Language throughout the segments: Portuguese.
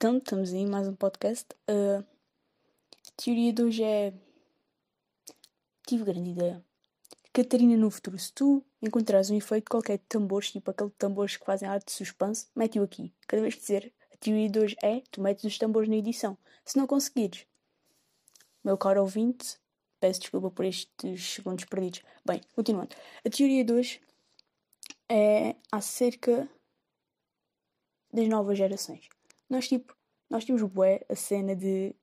Então, estamos aí, mais um podcast. Uh, a teoria de hoje é. Tive grande ideia. Catarina, no futuro, se tu encontrares um efeito qualquer de tambores, tipo aquele tambores que fazem arte de suspense, mete-o aqui. Cada vez que dizer a teoria de hoje é, tu metes os tambores na edição. Se não conseguires, meu caro ouvinte, peço desculpa por estes segundos perdidos. Bem, continuando. A teoria de hoje é acerca das novas gerações. Nós, tipo, nós temos bué a cena de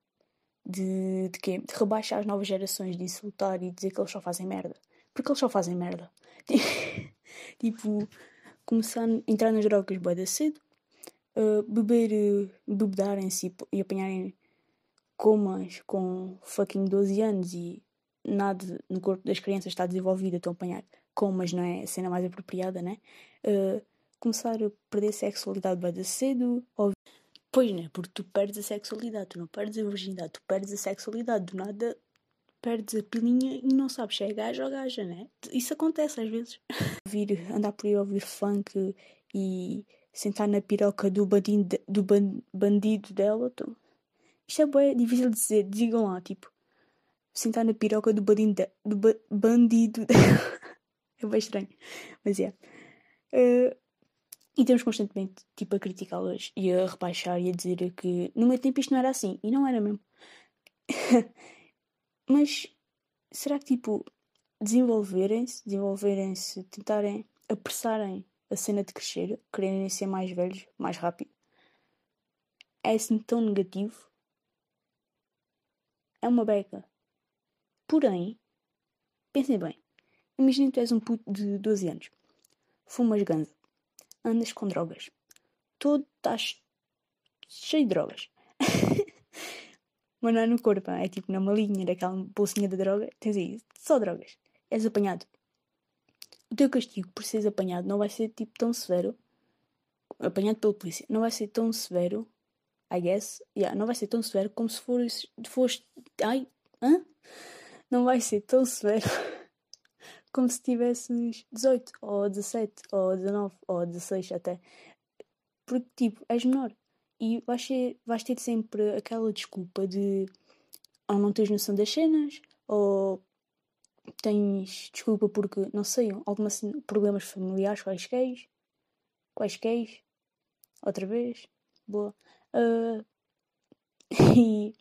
de, de quê? De rebaixar as novas gerações, de insultar e dizer que eles só fazem merda. Porque eles só fazem merda. tipo, começar a entrar nas drogas bué da cedo, uh, beber, uh, bebedarem-se e, apanharem comas com fucking 12 anos e nada no corpo das crianças está desenvolvido, estão a apanhar comas, não é a cena mais apropriada, né? Uh, começar a perder sexualidade bem cedo. Pois, né? Porque tu perdes a sexualidade, tu não perdes a virgindade, tu perdes a sexualidade, do nada perdes a pilinha e não sabes se é gajo ou gaja, né? Isso acontece às vezes. Vir, andar por aí ouvir funk e sentar na piroca do bandido, do bandido dela. Isto é bem difícil de dizer, digam lá, tipo, sentar na piroca do bandido, do ba bandido dela. é bem estranho, mas é. Uh, e temos constantemente tipo, a criticá-las e a rebaixar e a dizer que no meu tempo isto não era assim. E não era mesmo. Mas será que tipo desenvolverem-se, desenvolverem-se, tentarem apressarem a cena de crescer, quererem ser mais velhos, mais rápido, é assim tão negativo? É uma beca. Porém, pensem bem. Imaginem que tu és um puto de 12 anos. Fumas ganza andas com drogas. Tu estás cheio de drogas. Mas não é no corpo, é tipo na malinha daquela bolsinha de droga. Tens aí só drogas. És apanhado. O teu castigo por seres apanhado não vai ser tipo tão severo. Apanhado pela polícia. Não vai ser tão severo. I guess. Yeah, não vai ser tão severo como se fores. foste. Ai. Hã? Não vai ser tão severo como se tivesses 18, ou 17, ou 19, ou 16 até. Porque, tipo, és menor. E vais, ter, vais ter sempre aquela desculpa de ou não tens noção das cenas, ou tens desculpa porque, não sei, alguns problemas familiares quaisquer. Quaisquer. Outra vez. Boa. Uh, e,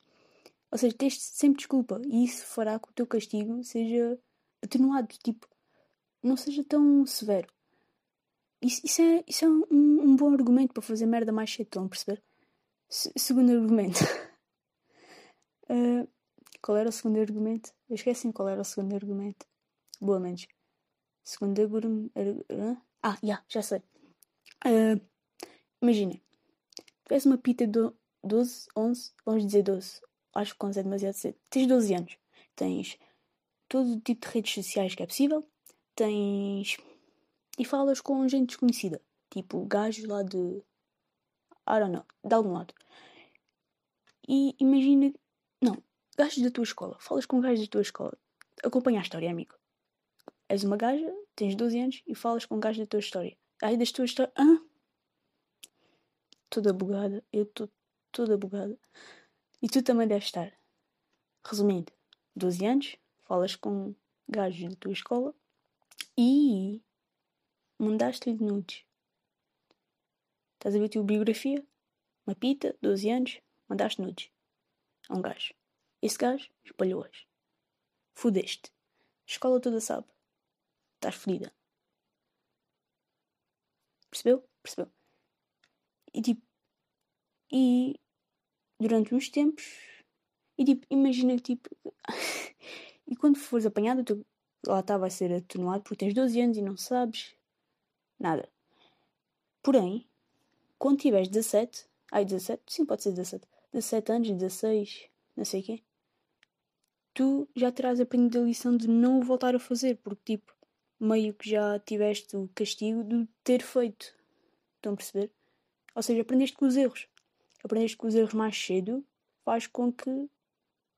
ou seja, tens sempre desculpa. E isso fará que o teu castigo seja atenuado, tipo, não seja tão severo. Isso, isso é, isso é um, um, bom argumento para fazer merda mais cedo, estão a perceber? Se, segundo argumento. uh, qual era o segundo argumento? Eu esqueci qual era o segundo argumento. Boa, menos. Segundo argumento. Ah, já, yeah, já sei. Uh, Imaginem. Tu és uma pita de 12, 11, vamos dizer 12. Acho que 11 é demasiado cedo. Tens 12 anos. Tens todo o tipo de redes sociais que é possível. Tens. E falas com gente desconhecida. Tipo, gajos lá de. I don't know, de algum lado. E imagina. Não, gajos da tua escola. Falas com gajos da tua escola. Acompanha a história, amigo. És uma gaja, tens 12 anos e falas com gajos da tua história. Aí das tuas histórias. Ah! Toda bugada. Eu estou toda bugada. E tu também deves estar. Resumindo, 12 anos, falas com gajos da tua escola e mandaste-lhe nudes. Estás a ver a tua biografia? Uma pita, 12 anos, mandaste nudes a um gajo. Esse gajo espalhou-as. Fudeste. A escola toda sabe. Estás fodida. Percebeu? Percebeu? E tipo. E. Durante uns tempos. E tipo, imagina que tipo. E quando fores apanhado, tu, lá está, vai ser atenuado porque tens 12 anos e não sabes nada. Porém, quando tiveres 17, ai 17, sim, pode ser 17, 17 anos, 16, não sei o quê, tu já terás aprendido a lição de não voltar a fazer, porque tipo, meio que já tiveste o castigo de ter feito. Estão a perceber? Ou seja, aprendeste com os erros. Aprendeste com os erros mais cedo, faz com que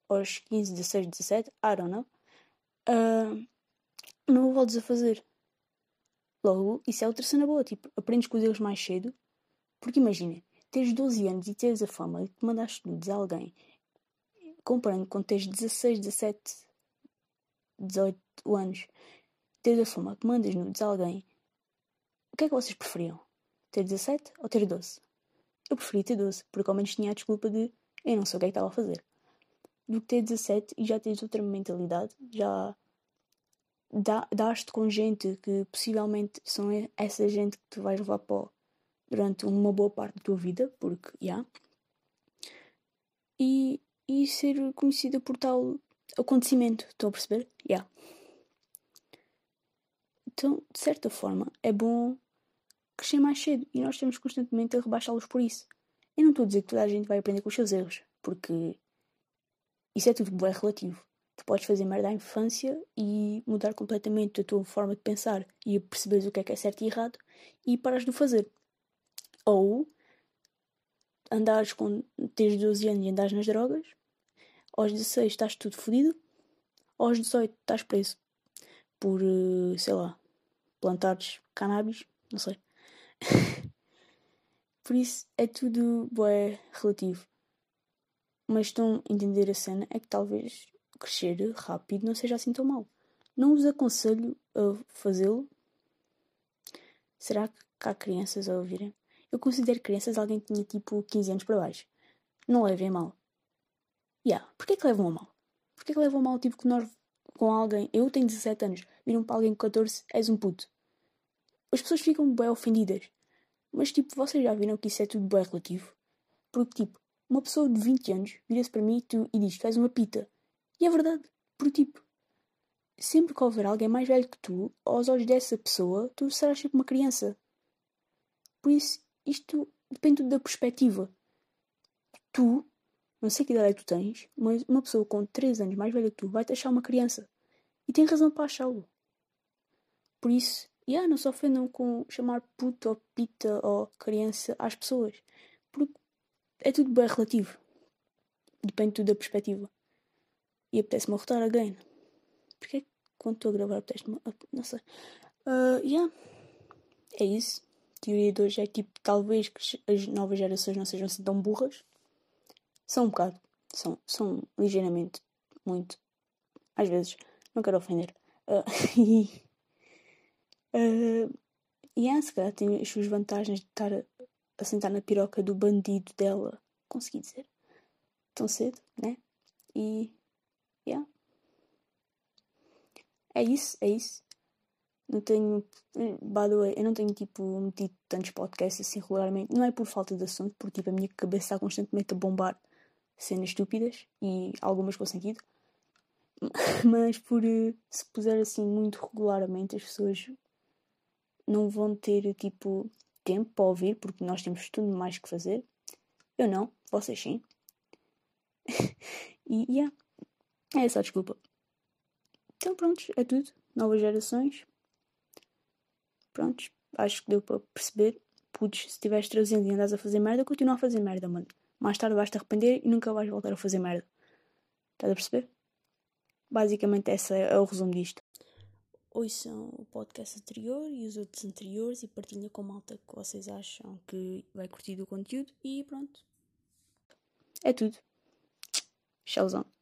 aos 15, 16, 17, I don't know, uh, não o voltes a fazer. Logo, isso é outra cena boa, tipo, aprendes com os erros mais cedo, porque imagina, teres 12 anos e teres a fama de que mandaste nudes a alguém, comparando com teres 16, 17, 18 anos, teres a fama que mandas nudes a alguém, o que é que vocês preferiam? Ter 17 ou ter 12? Eu preferi ter 12, porque ao menos tinha a desculpa de eu não sei o que é que estava a fazer. Do que ter 17 e já tens outra mentalidade, já dás-te com gente que possivelmente são essa gente que tu vais levar para durante uma boa parte da tua vida, porque, já. Yeah. E, e ser conhecida por tal acontecimento, estão a perceber? Já. Yeah. Então, de certa forma, é bom crescer mais cedo e nós temos constantemente a rebaixá-los por isso. Eu não estou a dizer que toda a gente vai aprender com os seus erros, porque isso é tudo bem relativo. Tu podes fazer merda à infância e mudar completamente a tua forma de pensar e perceberes o que é que é certo e errado e paras de o fazer. Ou andares com. tens 12 anos e andares nas drogas, aos 16 estás tudo fodido, aos 18 estás preso por, eh, sei lá, plantares cannabis, não sei. por isso é tudo bué relativo. Mas estão a entender a cena é que talvez crescer rápido não seja assim tão mal. Não vos aconselho a fazê-lo. Será que há crianças a ouvirem? Eu considero crianças alguém que tinha tipo 15 anos para baixo. Não levem mal. Yeah, porquê que levam a mal? Porquê que levam a mal tipo que nós com alguém, eu tenho 17 anos, viram para alguém com 14, és um puto. As pessoas ficam bem ofendidas. Mas tipo, vocês já viram que isso é tudo bem relativo? Porque tipo, uma pessoa de 20 anos vira-se para mim e, tu, e diz: Tu és uma pita. E é verdade, porque tipo, sempre que houver alguém mais velho que tu, aos olhos dessa pessoa, tu serás sempre uma criança. Por isso, isto depende da perspectiva. Tu, não sei que idade é que tu tens, mas uma pessoa com 3 anos mais velha que tu vai te achar uma criança. E tem razão para achá-lo. Por isso, yeah, não se ofendam com chamar puto ou pita ou criança às pessoas. Porque é tudo bem relativo. Depende tudo da perspectiva e apetece-me rotar again. Porquê que quando estou a gravar apetece-me. Não sei. Uh, yeah. É isso. A teoria de hoje é tipo, talvez que as novas gerações não sejam assim tão burras. São um bocado. São, são ligeiramente. Muito. Às vezes. Não quero ofender. Uh, e. Uh, yeah, se calhar tem as suas vantagens de estar a, sentar na piroca do bandido dela. Consegui dizer. Tão cedo, né? E Yeah. É isso, é isso. Não tenho. By the way, eu não tenho tipo metido tantos podcasts assim regularmente. Não é por falta de assunto, porque tipo a minha cabeça está constantemente a bombar cenas estúpidas e algumas com sentido. Mas por eh, se puser assim muito regularmente as pessoas não vão ter tipo tempo para ouvir porque nós temos tudo mais que fazer. Eu não, vocês sim. e yeah. É só desculpa. Então pronto, é tudo. Novas gerações. Prontos, acho que deu para perceber. Pudes, se estiveres trazendo e andas a fazer merda, continua a fazer merda, mano. Mais tarde vais-te arrepender e nunca vais voltar a fazer merda. Estás a perceber? Basicamente, esse é o resumo disto. Ouçam o podcast anterior e os outros anteriores e partilhem com malta que vocês acham que vai curtir o conteúdo e pronto. É tudo. Tchauzão.